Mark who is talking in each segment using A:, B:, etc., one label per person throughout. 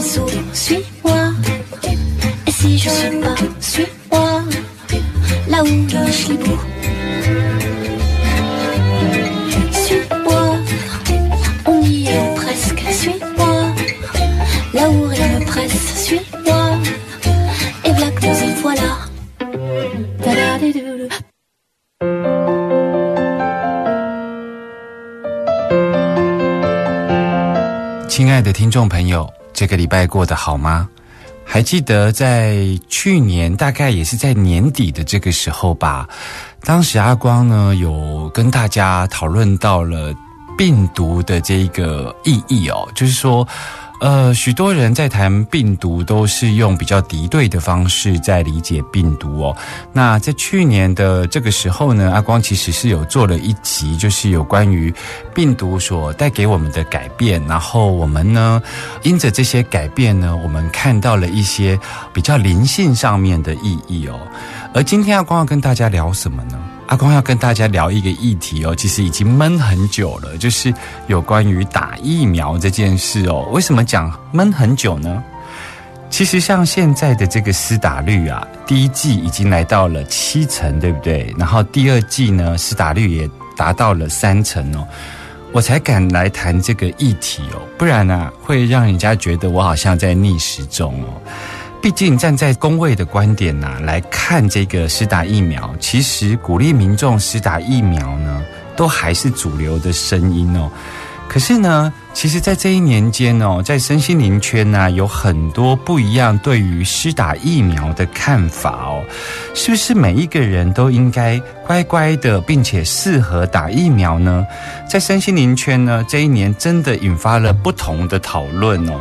A: où je sais sourire, suis-moi. Et si je suis pas, suis-moi, là où je lèche les bouts. Suis-moi, on y est presque, suis-moi, là où rien ne presse, suis-moi. Et voilà que nous y voilà. Ta-da-di-dou-dou.
B: 亲爱的听众朋友， 这个礼拜过得好吗？还记得在去年，大概也是在年底的这个时候吧，当时阿光呢有跟大家讨论到了病毒的这个意义哦，就是说。呃，许多人在谈病毒都是用比较敌对的方式在理解病毒哦。那在去年的这个时候呢，阿光其实是有做了一集，就是有关于病毒所带给我们的改变，然后我们呢，因着这些改变呢，我们看到了一些比较灵性上面的意义哦。而今天阿光要跟大家聊什么呢？阿光要跟大家聊一个议题哦，其实已经闷很久了，就是有关于打疫苗这件事哦。为什么讲闷很久呢？其实像现在的这个施打率啊，第一季已经来到了七成，对不对？然后第二季呢，施打率也达到了三成哦，我才敢来谈这个议题哦，不然呢、啊，会让人家觉得我好像在逆时钟哦。毕竟站在工位的观点呐、来看这个施打疫苗，其实鼓励民众施打疫苗呢，都还是主流的声音哦。可是呢，其实，在这一年间哦，在身心灵圈呢、有很多不一样对于施打疫苗的看法哦。是不是每一个人都应该乖乖的，并且适合打疫苗呢？在身心灵圈呢，这一年真的引发了不同的讨论哦。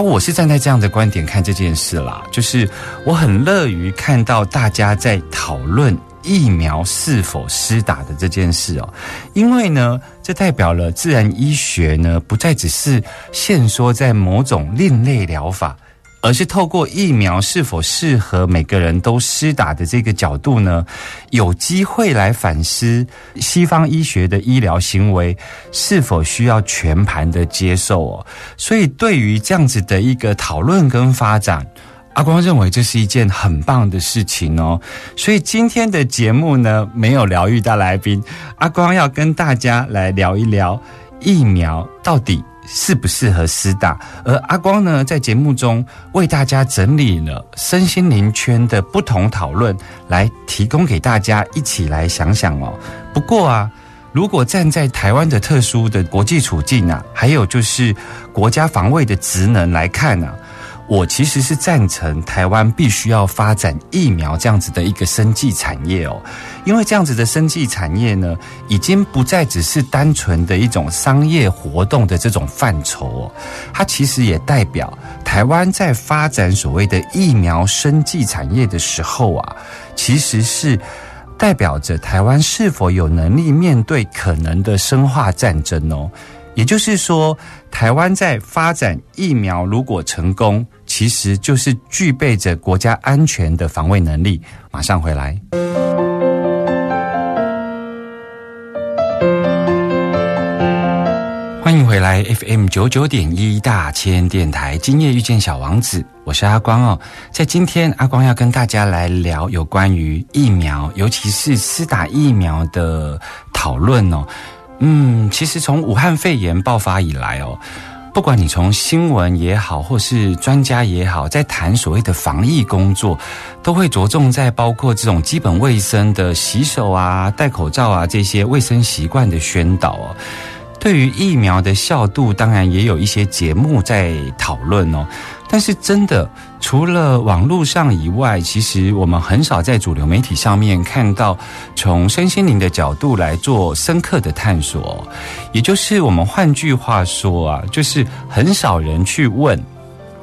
B: 我是站在这样的观点看这件事啦，就是我很乐于看到大家在讨论疫苗是否施打的这件事哦，因为呢，这代表了自然医学呢不再只是限缩在某种另类疗法。而是透过疫苗是否适合每个人都施打的这个角度呢，有机会来反思西方医学的医疗行为是否需要全盘的接受哦。所以对于这样子的一个讨论跟发展，阿光认为这是一件很棒的事情哦。所以今天的节目呢，没有疗愈大来宾，阿光要跟大家来聊一聊疫苗到底。适不适合师大？而阿光呢，在节目中为大家整理了身心灵圈的不同讨论，来提供给大家一起来想想哦。不过啊，如果站在台湾的特殊的国际处境啊，还有就是国家防卫的职能来看啊。我其实是赞成台湾必须要发展疫苗这样子的一个生技产业哦，因为这样子的生技产业呢，已经不再只是单纯的一种商业活动的这种范畴哦，它其实也代表台湾在发展所谓的疫苗生技产业的时候啊，其实是代表着台湾是否有能力面对可能的生化战争哦。也就是说，台湾在发展疫苗如果成功，其实就是具备着国家安全的防卫能力。马上回来。欢迎回来，FM 九九点一大千电台，今夜遇见小王子，我是阿光哦。在今天，阿光要跟大家来聊有关于疫苗，尤其是施打疫苗的讨论哦。嗯，其实从武汉肺炎爆发以来哦，不管你从新闻也好，或是专家也好，在谈所谓的防疫工作，都会着重在包括这种基本卫生的洗手啊、戴口罩啊这些卫生习惯的宣导哦。对于疫苗的效度，当然也有一些节目在讨论哦。但是真的，除了网络上以外，其实我们很少在主流媒体上面看到从身心灵的角度来做深刻的探索。也就是我们换句话说啊，就是很少人去问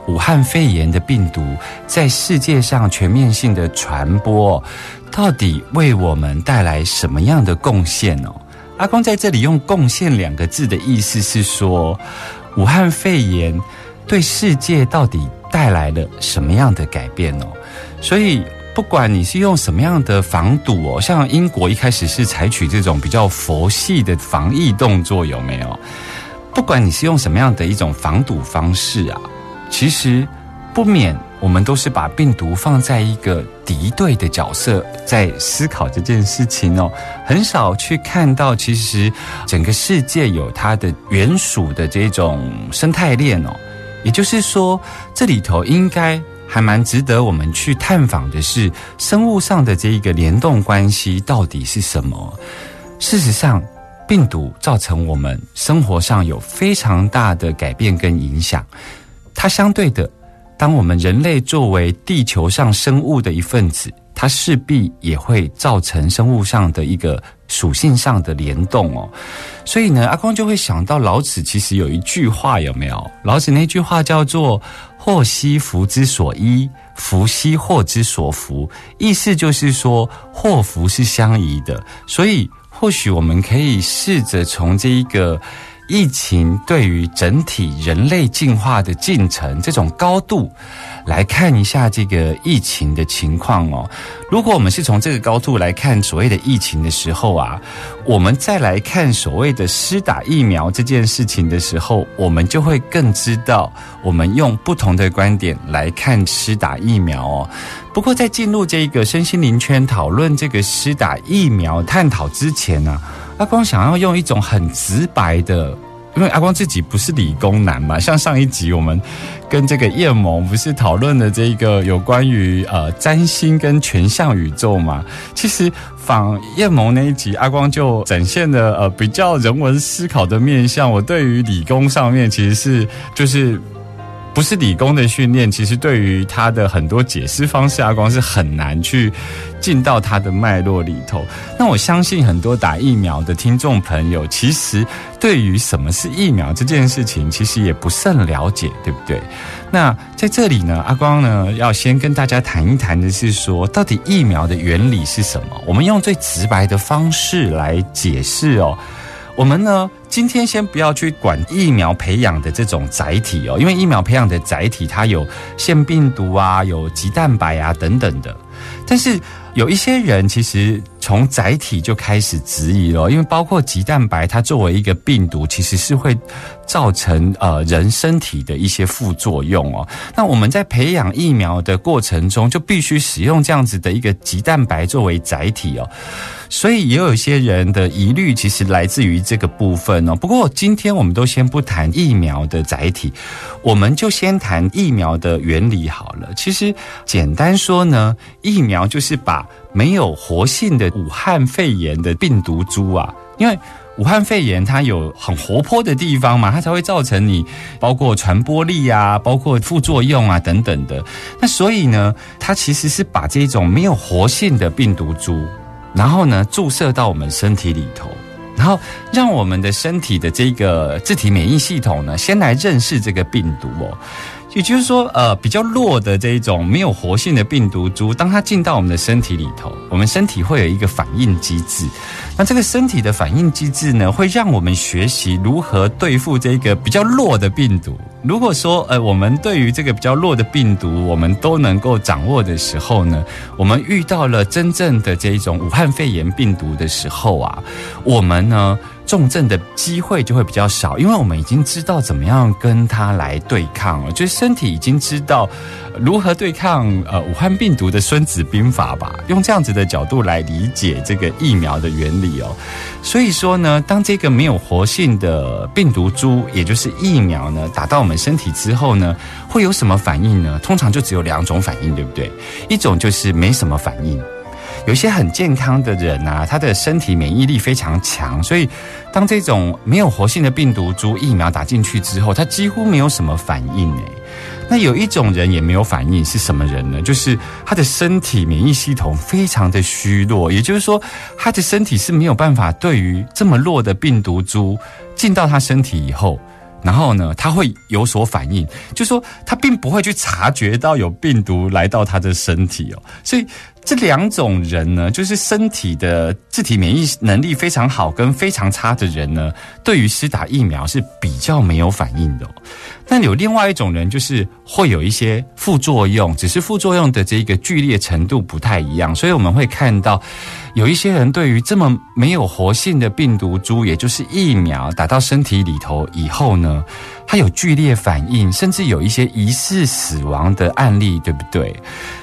B: 武汉肺炎的病毒在世界上全面性的传播，到底为我们带来什么样的贡献哦？阿公在这里用“贡献”两个字的意思是说，武汉肺炎对世界到底带来了什么样的改变哦？所以，不管你是用什么样的防堵哦，像英国一开始是采取这种比较佛系的防疫动作，有没有？不管你是用什么样的一种防堵方式啊，其实不免。我们都是把病毒放在一个敌对的角色，在思考这件事情哦，很少去看到其实整个世界有它的原属的这种生态链哦。也就是说，这里头应该还蛮值得我们去探访的是生物上的这一个联动关系到底是什么。事实上，病毒造成我们生活上有非常大的改变跟影响，它相对的。当我们人类作为地球上生物的一份子，它势必也会造成生物上的一个属性上的联动哦。所以呢，阿公就会想到老子其实有一句话，有没有？老子那句话叫做“祸兮福之所依，福兮祸之所伏”，意思就是说祸福是相宜的。所以，或许我们可以试着从这一个。疫情对于整体人类进化的进程这种高度来看一下这个疫情的情况哦。如果我们是从这个高度来看所谓的疫情的时候啊，我们再来看所谓的施打疫苗这件事情的时候，我们就会更知道我们用不同的观点来看施打疫苗哦。不过在进入这个身心灵圈讨论这个施打疫苗探讨之前呢。阿光想要用一种很直白的，因为阿光自己不是理工男嘛。像上一集我们跟这个叶萌不是讨论了这一个有关于呃占星跟全像宇宙嘛？其实仿叶萌那一集，阿光就展现了呃比较人文思考的面向。我对于理工上面其实是就是。不是理工的训练，其实对于他的很多解释方式，阿光是很难去进到他的脉络里头。那我相信很多打疫苗的听众朋友，其实对于什么是疫苗这件事情，其实也不甚了解，对不对？那在这里呢，阿光呢要先跟大家谈一谈的是说，到底疫苗的原理是什么？我们用最直白的方式来解释哦。我们呢，今天先不要去管疫苗培养的这种载体哦，因为疫苗培养的载体它有腺病毒啊，有鸡蛋白啊等等的，但是有一些人其实。从载体就开始质疑了，因为包括鸡蛋白，它作为一个病毒，其实是会造成呃人身体的一些副作用哦。那我们在培养疫苗的过程中，就必须使用这样子的一个鸡蛋白作为载体哦。所以也有一些人的疑虑，其实来自于这个部分哦。不过今天我们都先不谈疫苗的载体，我们就先谈疫苗的原理好了。其实简单说呢，疫苗就是把。没有活性的武汉肺炎的病毒株啊，因为武汉肺炎它有很活泼的地方嘛，它才会造成你包括传播力啊，包括副作用啊等等的。那所以呢，它其实是把这种没有活性的病毒株，然后呢注射到我们身体里头，然后让我们的身体的这个自体免疫系统呢，先来认识这个病毒哦。也就是说，呃，比较弱的这一种没有活性的病毒株，当它进到我们的身体里头，我们身体会有一个反应机制。那这个身体的反应机制呢，会让我们学习如何对付这个比较弱的病毒。如果说，呃，我们对于这个比较弱的病毒，我们都能够掌握的时候呢，我们遇到了真正的这一种武汉肺炎病毒的时候啊，我们呢？重症的机会就会比较少，因为我们已经知道怎么样跟它来对抗了，就是身体已经知道如何对抗呃武汉病毒的《孙子兵法》吧，用这样子的角度来理解这个疫苗的原理哦。所以说呢，当这个没有活性的病毒株，也就是疫苗呢，打到我们身体之后呢，会有什么反应呢？通常就只有两种反应，对不对？一种就是没什么反应。有一些很健康的人啊，他的身体免疫力非常强，所以当这种没有活性的病毒株疫苗打进去之后，他几乎没有什么反应诶。那有一种人也没有反应，是什么人呢？就是他的身体免疫系统非常的虚弱，也就是说，他的身体是没有办法对于这么弱的病毒株进到他身体以后。然后呢，他会有所反应，就说他并不会去察觉到有病毒来到他的身体哦，所以这两种人呢，就是身体的自体免疫能力非常好跟非常差的人呢，对于施打疫苗是比较没有反应的。但有另外一种人，就是会有一些副作用，只是副作用的这个剧烈程度不太一样，所以我们会看到有一些人对于这么没有活性的病毒株，也就是疫苗打到身体里头以后呢，它有剧烈反应，甚至有一些疑似死亡的案例，对不对？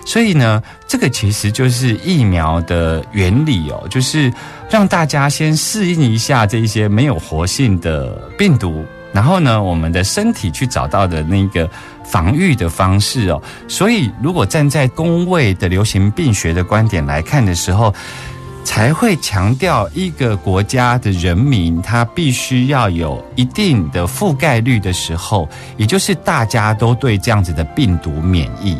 B: 所以呢，这个其实就是疫苗的原理哦，就是让大家先适应一下这一些没有活性的病毒。然后呢，我们的身体去找到的那个防御的方式哦，所以如果站在公卫的流行病学的观点来看的时候，才会强调一个国家的人民他必须要有一定的覆盖率的时候，也就是大家都对这样子的病毒免疫，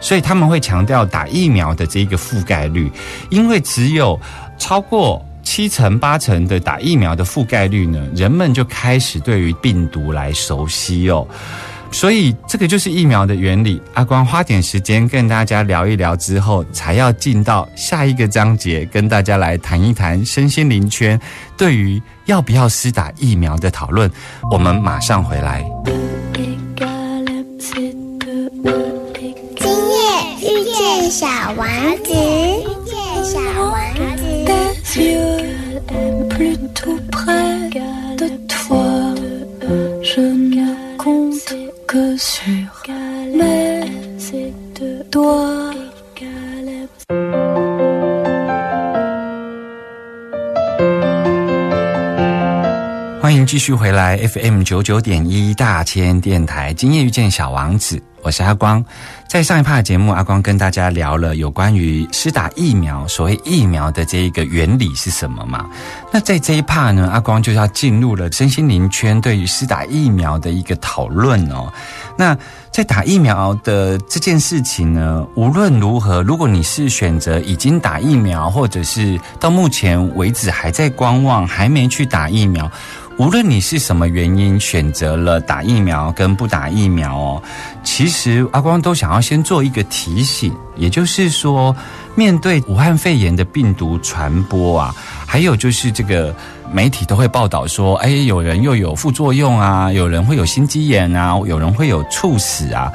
B: 所以他们会强调打疫苗的这个覆盖率，因为只有超过。七成八成的打疫苗的覆盖率呢，人们就开始对于病毒来熟悉哦，所以这个就是疫苗的原理。阿光花点时间跟大家聊一聊之后，才要进到下一个章节，跟大家来谈一谈身心灵圈对于要不要施打疫苗的讨论。我们马上回来。
C: 今夜遇见小王子，遇见小王子。
A: Plutôt près de toi. Je ne compte que sur mes doigts.
B: 欢迎继续回来 FM 九九点一大千电台，今夜遇见小王子，我是阿光。在上一趴的节目，阿光跟大家聊了有关于施打疫苗，所谓疫苗的这一个原理是什么嘛？那在这一趴呢，阿光就要进入了身心灵圈对于施打疫苗的一个讨论哦。那在打疫苗的这件事情呢，无论如何，如果你是选择已经打疫苗，或者是到目前为止还在观望，还没去打疫苗。无论你是什么原因选择了打疫苗跟不打疫苗哦，其实阿光都想要先做一个提醒，也就是说，面对武汉肺炎的病毒传播啊，还有就是这个媒体都会报道说，哎，有人又有副作用啊，有人会有心肌炎啊，有人会有猝死啊，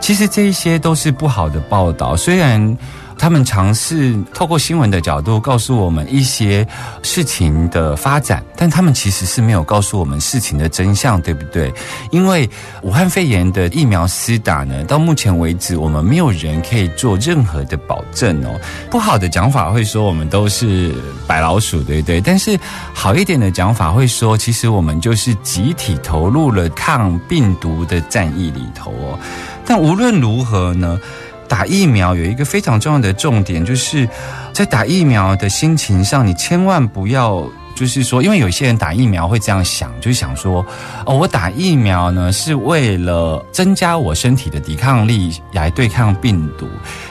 B: 其实这一些都是不好的报道，虽然。他们尝试透过新闻的角度告诉我们一些事情的发展，但他们其实是没有告诉我们事情的真相，对不对？因为武汉肺炎的疫苗施打呢，到目前为止，我们没有人可以做任何的保证哦。不好的讲法会说我们都是白老鼠，对不对？但是好一点的讲法会说，其实我们就是集体投入了抗病毒的战役里头哦。但无论如何呢？打疫苗有一个非常重要的重点，就是在打疫苗的心情上，你千万不要就是说，因为有些人打疫苗会这样想，就想说，哦，我打疫苗呢是为了增加我身体的抵抗力来对抗病毒。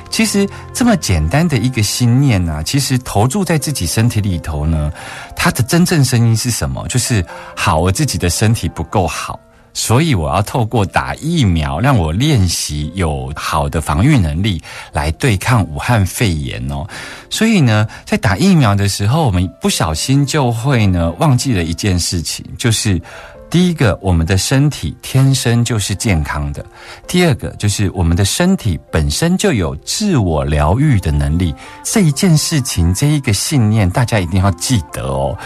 B: 其实这么简单的一个心念呢，其实投注在自己身体里头呢，它的真正声音是什么？就是好，我自己的身体不够好。所以我要透过打疫苗，让我练习有好的防御能力，来对抗武汉肺炎哦。所以呢，在打疫苗的时候，我们不小心就会呢忘记了一件事情，就是。第一个，我们的身体天生就是健康的；第二个，就是我们的身体本身就有自我疗愈的能力。这一件事情，这一个信念，大家一定要记得哦！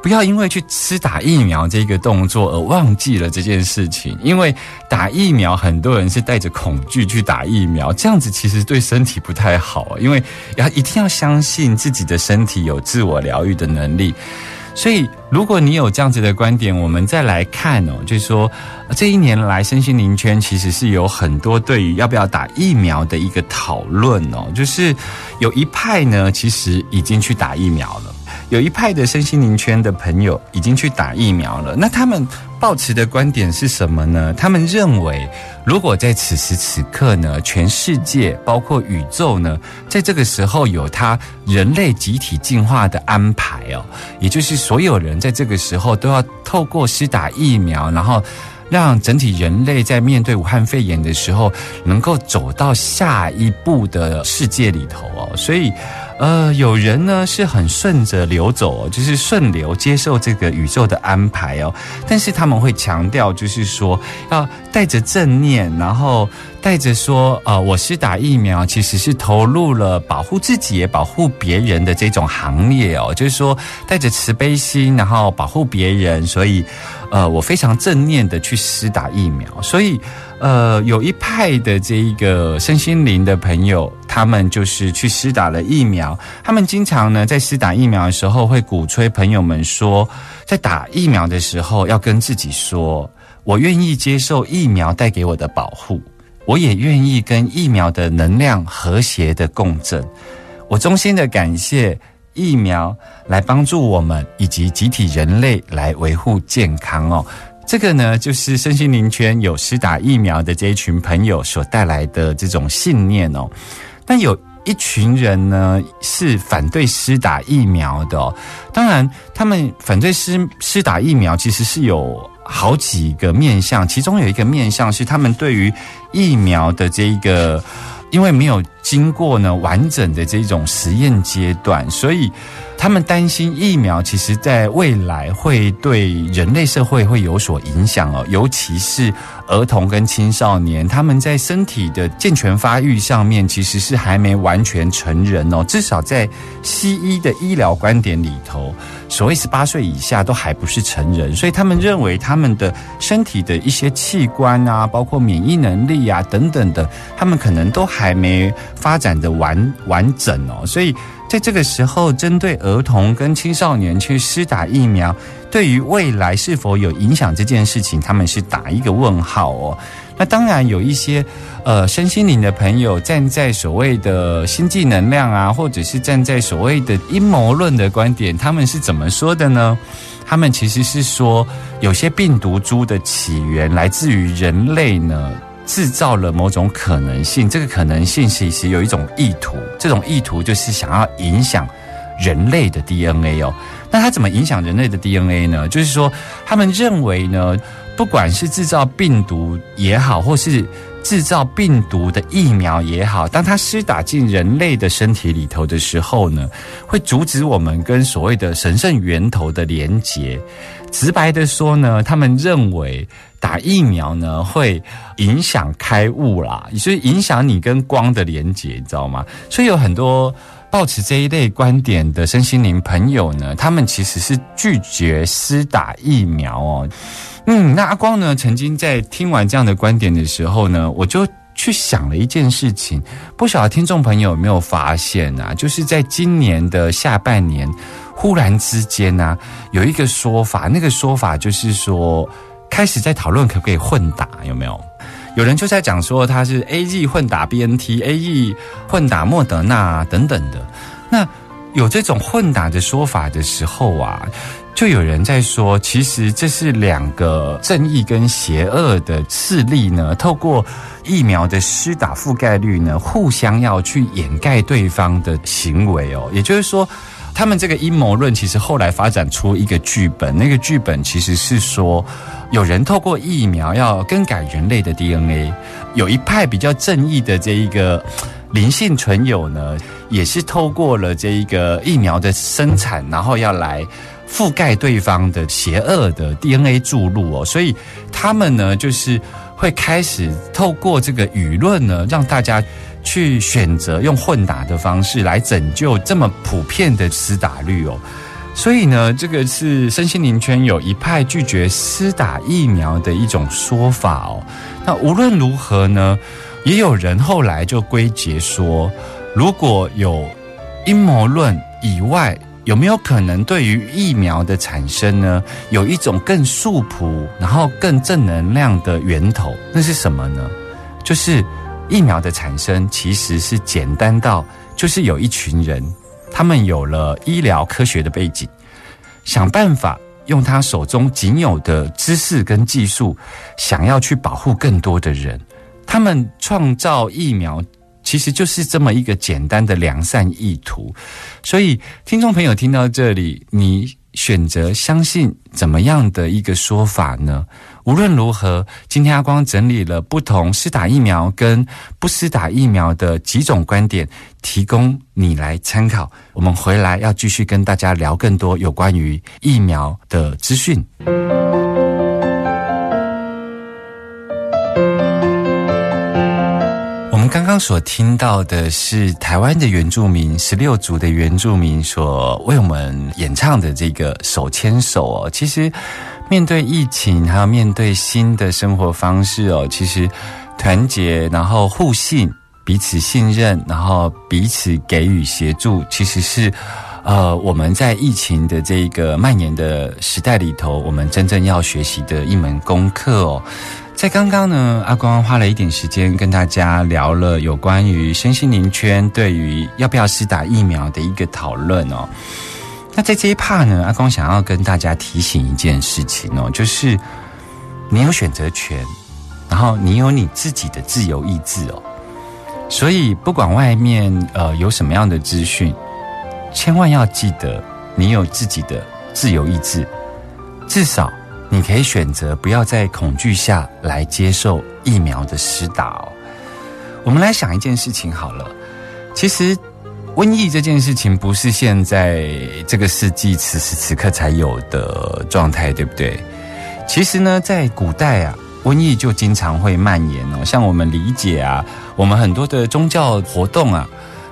B: 不要因为去吃打疫苗这个动作而忘记了这件事情。因为打疫苗，很多人是带着恐惧去打疫苗，这样子其实对身体不太好。因为要一定要相信自己的身体有自我疗愈的能力。所以，如果你有这样子的观点，我们再来看哦，就是说，这一年来身心灵圈其实是有很多对于要不要打疫苗的一个讨论哦，就是有一派呢，其实已经去打疫苗了。有一派的身心灵圈的朋友已经去打疫苗了，那他们抱持的观点是什么呢？他们认为，如果在此时此刻呢，全世界包括宇宙呢，在这个时候有他人类集体进化的安排哦，也就是所有人在这个时候都要透过施打疫苗，然后让整体人类在面对武汉肺炎的时候，能够走到下一步的世界里头哦，所以。呃，有人呢是很顺着流走，就是顺流接受这个宇宙的安排哦。但是他们会强调，就是说要带着正念，然后带着说，呃，我是打疫苗，其实是投入了保护自己也保护别人的这种行列哦。就是说带着慈悲心，然后保护别人，所以，呃，我非常正念的去施打疫苗。所以，呃，有一派的这一个身心灵的朋友。他们就是去施打了疫苗，他们经常呢在施打疫苗的时候会鼓吹朋友们说，在打疫苗的时候要跟自己说，我愿意接受疫苗带给我的保护，我也愿意跟疫苗的能量和谐的共振，我衷心的感谢疫苗来帮助我们以及集体人类来维护健康哦。这个呢就是身心灵圈有施打疫苗的这一群朋友所带来的这种信念哦。但有一群人呢是反对施打疫苗的，当然他们反对施施打疫苗其实是有好几个面向，其中有一个面向是他们对于疫苗的这一个，因为没有经过呢完整的这种实验阶段，所以。他们担心疫苗其实在未来会对人类社会会有所影响哦，尤其是儿童跟青少年，他们在身体的健全发育上面其实是还没完全成人哦，至少在西医的医疗观点里头，所谓十八岁以下都还不是成人，所以他们认为他们的身体的一些器官啊，包括免疫能力啊等等的，他们可能都还没发展的完完整哦，所以。在这个时候，针对儿童跟青少年去施打疫苗，对于未来是否有影响这件事情，他们是打一个问号哦。那当然有一些呃身心灵的朋友站在所谓的星际能量啊，或者是站在所谓的阴谋论的观点，他们是怎么说的呢？他们其实是说，有些病毒株的起源来自于人类呢。制造了某种可能性，这个可能性其实有一种意图，这种意图就是想要影响人类的 DNA 哦。那它怎么影响人类的 DNA 呢？就是说，他们认为呢，不管是制造病毒也好，或是制造病毒的疫苗也好，当它施打进人类的身体里头的时候呢，会阻止我们跟所谓的神圣源头的连结。直白的说呢，他们认为。打疫苗呢，会影响开悟啦，所以影响你跟光的连接，你知道吗？所以有很多抱持这一类观点的身心灵朋友呢，他们其实是拒绝施打疫苗哦。嗯，那阿光呢，曾经在听完这样的观点的时候呢，我就去想了一件事情，不晓得听众朋友有没有发现啊？就是在今年的下半年，忽然之间呢，有一个说法，那个说法就是说。开始在讨论可不可以混打，有没有？有人就在讲说他是 A G 混打 B N T，A E 混打莫德纳等等的。那有这种混打的说法的时候啊，就有人在说，其实这是两个正义跟邪恶的势力呢，透过疫苗的施打覆盖率呢，互相要去掩盖对方的行为哦。也就是说，他们这个阴谋论其实后来发展出一个剧本，那个剧本其实是说。有人透过疫苗要更改人类的 DNA，有一派比较正义的这一个灵性存有呢，也是透过了这一个疫苗的生产，然后要来覆盖对方的邪恶的 DNA 注入哦，所以他们呢就是会开始透过这个舆论呢，让大家去选择用混打的方式来拯救这么普遍的施打率哦。所以呢，这个是身心灵圈有一派拒绝施打疫苗的一种说法哦。那无论如何呢，也有人后来就归结说，如果有阴谋论以外有没有可能对于疫苗的产生呢，有一种更素朴，然后更正能量的源头？那是什么呢？就是疫苗的产生其实是简单到，就是有一群人，他们有了医疗科学的背景，想办法用他手中仅有的知识跟技术，想要去保护更多的人。他们创造疫苗。其实就是这么一个简单的良善意图，所以听众朋友听到这里，你选择相信怎么样的一个说法呢？无论如何，今天阿光整理了不同施打疫苗跟不施打疫苗的几种观点，提供你来参考。我们回来要继续跟大家聊更多有关于疫苗的资讯。所听到的是台湾的原住民十六族的原住民所为我们演唱的这个手牵手哦。其实面对疫情，还有面对新的生活方式哦，其实团结，然后互信，彼此信任，然后彼此给予协助，其实是呃我们在疫情的这个蔓延的时代里头，我们真正要学习的一门功课哦。在刚刚呢，阿光花了一点时间跟大家聊了有关于身心灵圈对于要不要施打疫苗的一个讨论哦。那在这一 part 呢，阿光想要跟大家提醒一件事情哦，就是你有选择权，然后你有你自己的自由意志哦。所以不管外面呃有什么样的资讯，千万要记得你有自己的自由意志，至少。你可以选择不要在恐惧下来接受疫苗的施打哦。我们来想一件事情好了，其实瘟疫这件事情不是现在这个世纪此时此刻才有的状态，对不对？其实呢，在古代啊，瘟疫就经常会蔓延哦。像我们理解啊，我们很多的宗教活动啊，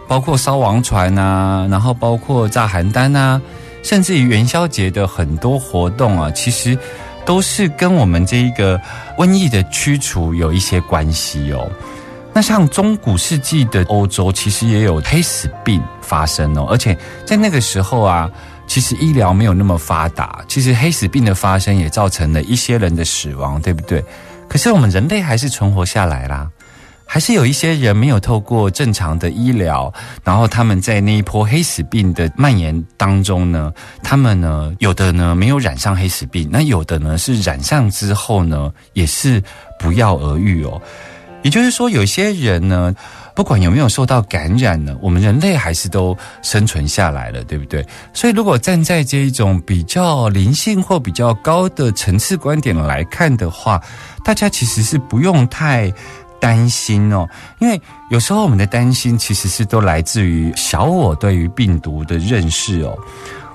B: 包括烧王船啊，然后包括炸邯郸啊，甚至于元宵节的很多活动啊，其实。都是跟我们这一个瘟疫的驱除有一些关系哦。那像中古世纪的欧洲，其实也有黑死病发生哦，而且在那个时候啊，其实医疗没有那么发达，其实黑死病的发生也造成了一些人的死亡，对不对？可是我们人类还是存活下来啦。还是有一些人没有透过正常的医疗，然后他们在那一波黑死病的蔓延当中呢，他们呢有的呢没有染上黑死病，那有的呢是染上之后呢也是不药而愈哦。也就是说，有些人呢，不管有没有受到感染呢，我们人类还是都生存下来了，对不对？所以，如果站在这一种比较灵性或比较高的层次观点来看的话，大家其实是不用太。担心哦，因为有时候我们的担心其实是都来自于小我对于病毒的认识哦。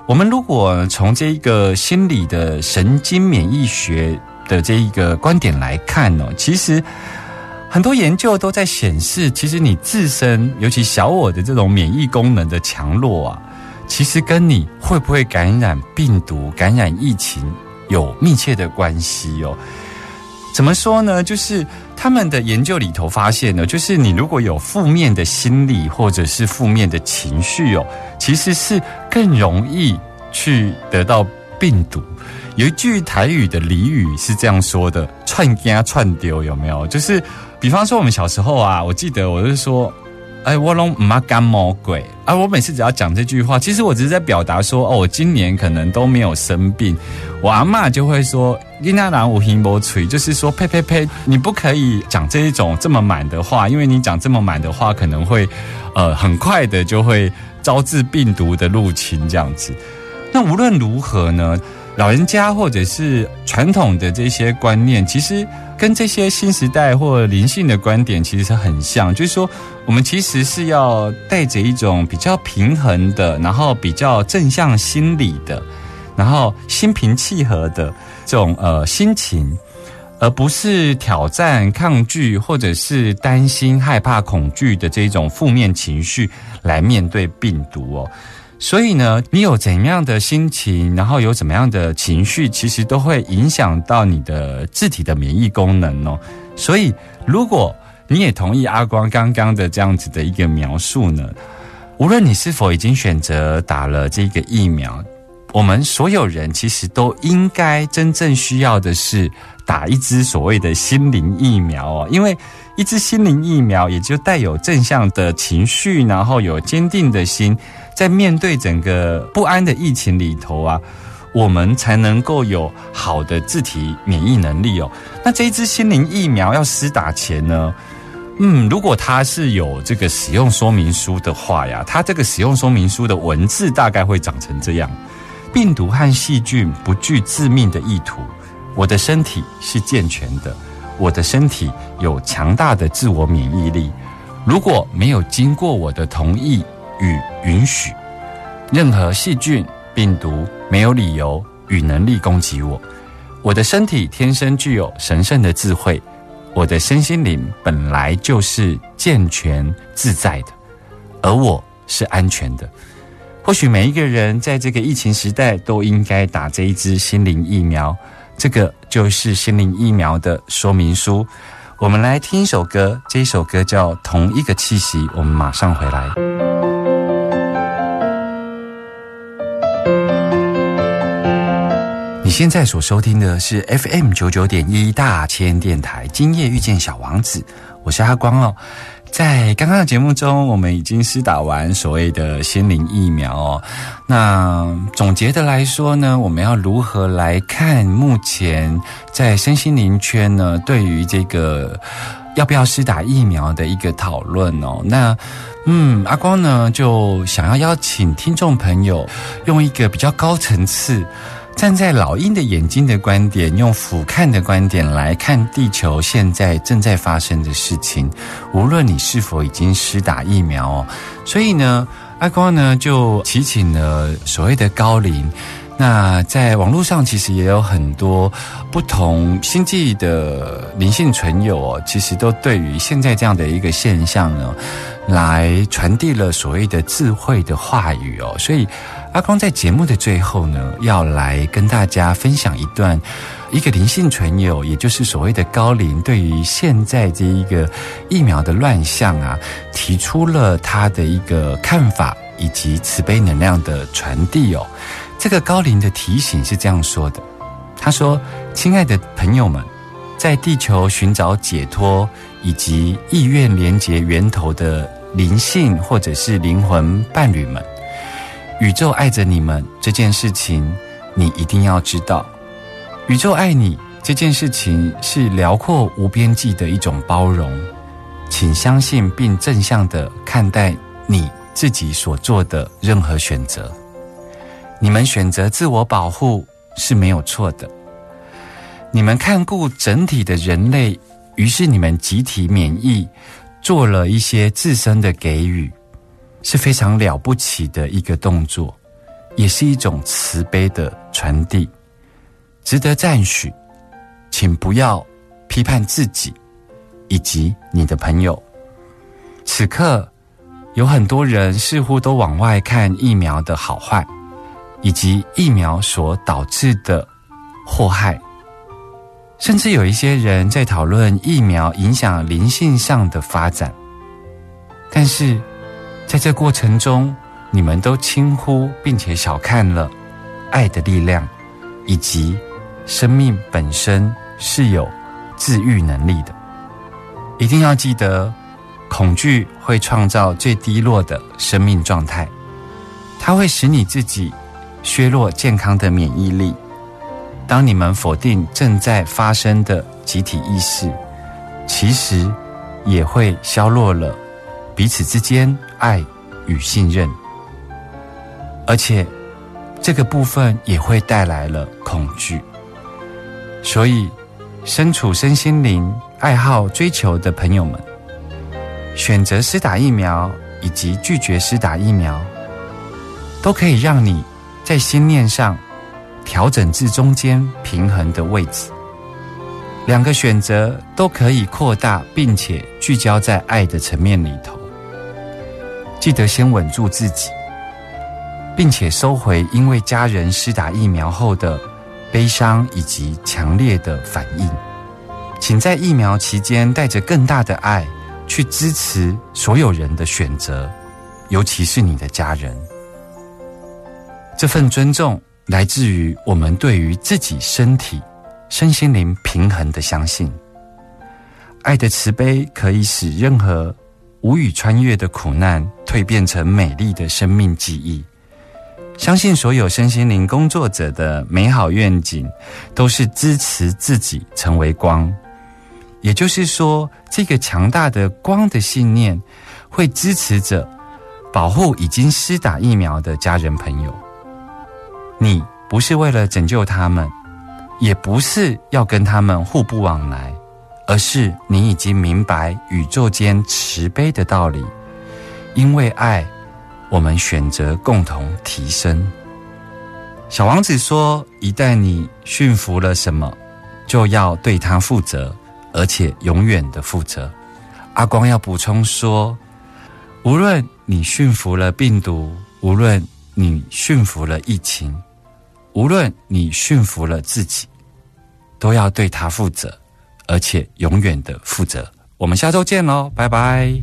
B: 我们如果从这一个心理的神经免疫学的这一个观点来看哦，其实很多研究都在显示，其实你自身尤其小我的这种免疫功能的强弱啊，其实跟你会不会感染病毒、感染疫情有密切的关系哦。怎么说呢？就是他们的研究里头发现呢，就是你如果有负面的心理或者是负面的情绪哦，其实是更容易去得到病毒。有一句台语的俚语是这样说的：“串家串丢”，有没有？就是比方说我们小时候啊，我记得我是说。哎，我拢唔怕感冒鬼啊！我每次只要讲这句话，其实我只是在表达说，哦，我今年可能都没有生病。我阿妈就会说：“你那男无心波吹，就是说呸呸呸，你不可以讲这一种这么满的话，因为你讲这么满的话，可能会呃很快的就会招致病毒的入侵这样子。那无论如何呢，老人家或者是传统的这些观念，其实。跟这些新时代或灵性的观点其实很像，就是说，我们其实是要带着一种比较平衡的，然后比较正向心理的，然后心平气和的这种呃心情，而不是挑战、抗拒或者是担心、害怕、恐惧的这种负面情绪来面对病毒哦。所以呢，你有怎样的心情，然后有怎么样的情绪，其实都会影响到你的自体的免疫功能哦。所以，如果你也同意阿光刚刚的这样子的一个描述呢，无论你是否已经选择打了这个疫苗，我们所有人其实都应该真正需要的是打一支所谓的心灵疫苗哦，因为一支心灵疫苗也就带有正向的情绪，然后有坚定的心，在面对整个不安的疫情里头啊，我们才能够有好的自体免疫能力哦。那这一支心灵疫苗要施打前呢？嗯，如果它是有这个使用说明书的话呀，它这个使用说明书的文字大概会长成这样：病毒和细菌不具致命的意图，我的身体是健全的，我的身体有强大的自我免疫力。如果没有经过我的同意与允许，任何细菌、病毒没有理由与能力攻击我。我的身体天生具有神圣的智慧。我的身心灵本来就是健全自在的，而我是安全的。或许每一个人在这个疫情时代都应该打这一支心灵疫苗，这个就是心灵疫苗的说明书。我们来听一首歌，这一首歌叫《同一个气息》，我们马上回来。你现在所收听的是 FM 九九点一大千电台，今夜遇见小王子，我是阿光哦。在刚刚的节目中，我们已经施打完所谓的心灵疫苗哦。那总结的来说呢，我们要如何来看目前在身心灵圈呢？对于这个要不要施打疫苗的一个讨论哦。那嗯，阿光呢就想要邀请听众朋友用一个比较高层次。站在老鹰的眼睛的观点，用俯瞰的观点来看地球现在正在发生的事情，无论你是否已经施打疫苗哦。所以呢，阿光呢就提请了所谓的高龄。那在网络上其实也有很多不同星际的灵性存有哦，其实都对于现在这样的一个现象呢，来传递了所谓的智慧的话语哦，所以。阿光在节目的最后呢，要来跟大家分享一段一个灵性存有，也就是所谓的高龄，对于现在这一个疫苗的乱象啊，提出了他的一个看法以及慈悲能量的传递哦。这个高龄的提醒是这样说的：他说，亲爱的朋友们，在地球寻找解脱以及意愿连接源头的灵性或者是灵魂伴侣们。宇宙爱着你们这件事情，你一定要知道。宇宙爱你这件事情是辽阔无边际的一种包容，请相信并正向的看待你自己所做的任何选择。你们选择自我保护是没有错的。你们看顾整体的人类，于是你们集体免疫，做了一些自身的给予。是非常了不起的一个动作，也是一种慈悲的传递，值得赞许。请不要批判自己以及你的朋友。此刻有很多人似乎都往外看疫苗的好坏，以及疫苗所导致的祸害，甚至有一些人在讨论疫苗影响灵性上的发展，但是。在这过程中，你们都轻忽并且小看了爱的力量，以及生命本身是有治愈能力的。一定要记得，恐惧会创造最低落的生命状态，它会使你自己削弱健康的免疫力。当你们否定正在发生的集体意识，其实也会削弱了。彼此之间爱与信任，而且这个部分也会带来了恐惧。所以，身处身心灵爱好追求的朋友们，选择施打疫苗以及拒绝施打疫苗，都可以让你在心念上调整至中间平衡的位置。两个选择都可以扩大，并且聚焦在爱的层面里头。记得先稳住自己，并且收回因为家人施打疫苗后的悲伤以及强烈的反应。请在疫苗期间带着更大的爱去支持所有人的选择，尤其是你的家人。这份尊重来自于我们对于自己身体、身心灵平衡的相信。爱的慈悲可以使任何无语穿越的苦难蜕变成美丽的生命记忆。相信所有身心灵工作者的美好愿景，都是支持自己成为光。也就是说，这个强大的光的信念，会支持着保护已经施打疫苗的家人朋友。你不是为了拯救他们，也不是要跟他们互不往来，而是你已经明白宇宙间慈悲的道理。因为爱，我们选择共同提升。小王子说：“一旦你驯服了什么，就要对他负责。”而且永远的负责。阿光要补充说：无论你驯服了病毒，无论你驯服了疫情，无论你驯服了自己，都要对他负责，而且永远的负责。我们下周见喽，拜拜。